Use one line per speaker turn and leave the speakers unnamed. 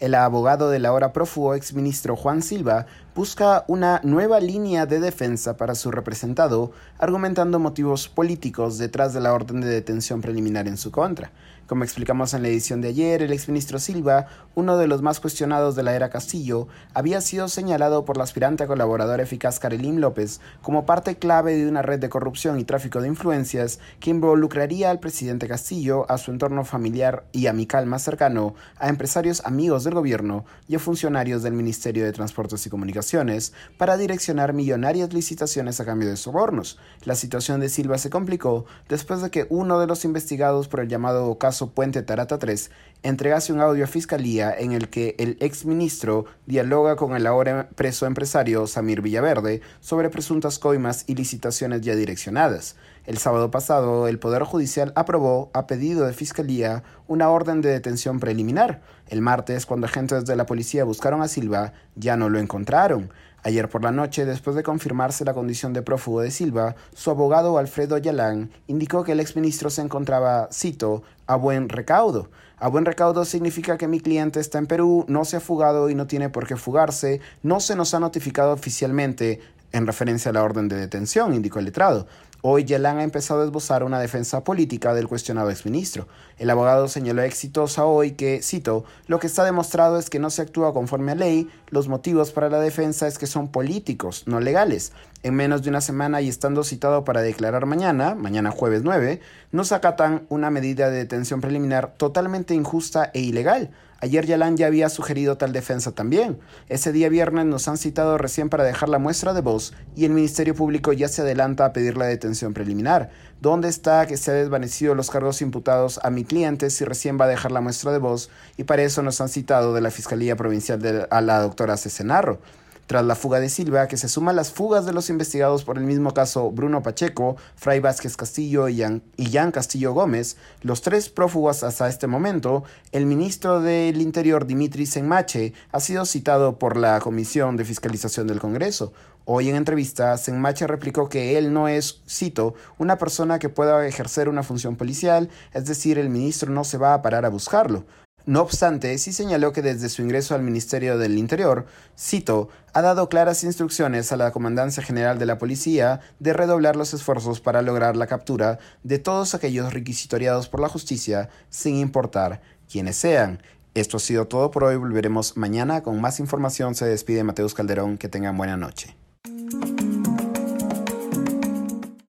El abogado de la hora prófugo exministro Juan Silva busca una nueva línea de defensa para su representado, argumentando motivos políticos detrás de la orden de detención preliminar en su contra. Como explicamos en la edición de ayer, el exministro Silva, uno de los más cuestionados de la era Castillo, había sido señalado por la aspirante colaboradora eficaz Karelín López como parte clave de una red de corrupción y tráfico de influencias que involucraría al presidente Castillo, a su entorno familiar y amical más cercano, a empresarios amigos del gobierno y a funcionarios del Ministerio de Transportes y Comunicaciones para direccionar millonarias licitaciones a cambio de sobornos. La situación de Silva se complicó después de que uno de los investigados por el llamado caso Puente Tarata 3 entregase un audio a Fiscalía en el que el exministro dialoga con el ahora preso empresario Samir Villaverde sobre presuntas coimas y licitaciones ya direccionadas. El sábado pasado, el Poder Judicial aprobó, a pedido de Fiscalía, una orden de detención preliminar. El martes, cuando agentes de la policía buscaron a Silva, ya no lo encontraron. Ayer por la noche, después de confirmarse la condición de prófugo de Silva, su abogado Alfredo Yalán indicó que el exministro se encontraba, cito, a buen recaudo. A buen recaudo significa que mi cliente está en Perú, no se ha fugado y no tiene por qué fugarse, no se nos ha notificado oficialmente en referencia a la orden de detención, indicó el letrado. Hoy Yelán ha empezado a esbozar una defensa política del cuestionado exministro. El abogado señaló exitosa hoy que, cito, lo que está demostrado es que no se actúa conforme a ley, los motivos para la defensa es que son políticos, no legales. En menos de una semana y estando citado para declarar mañana, mañana jueves 9, nos acatan una medida de detención preliminar totalmente injusta e ilegal. Ayer Yalán ya había sugerido tal defensa también. Ese día viernes nos han citado recién para dejar la muestra de voz y el Ministerio Público ya se adelanta a pedir la detención preliminar. ¿Dónde está que se han desvanecido los cargos imputados a mi cliente si recién va a dejar la muestra de voz? Y para eso nos han citado de la Fiscalía Provincial de, a la doctora Cesenarro. Tras la fuga de Silva, que se suma a las fugas de los investigados por el mismo caso Bruno Pacheco, Fray Vázquez Castillo y Jan, Castillo Gómez, los tres prófugos hasta este momento, el ministro del Interior Dimitri Senmache ha sido citado por la Comisión de Fiscalización del Congreso. Hoy en entrevista, Senmache replicó que él no es, cito, una persona que pueda ejercer una función policial, es decir, el ministro no se va a parar a buscarlo. No obstante, sí señaló que desde su ingreso al Ministerio del Interior, cito, ha dado claras instrucciones a la Comandancia General de la Policía de redoblar los esfuerzos para lograr la captura de todos aquellos requisitoriados por la justicia, sin importar quiénes sean. Esto ha sido todo por hoy. Volveremos mañana con más información. Se despide Mateus Calderón. Que tengan buena noche.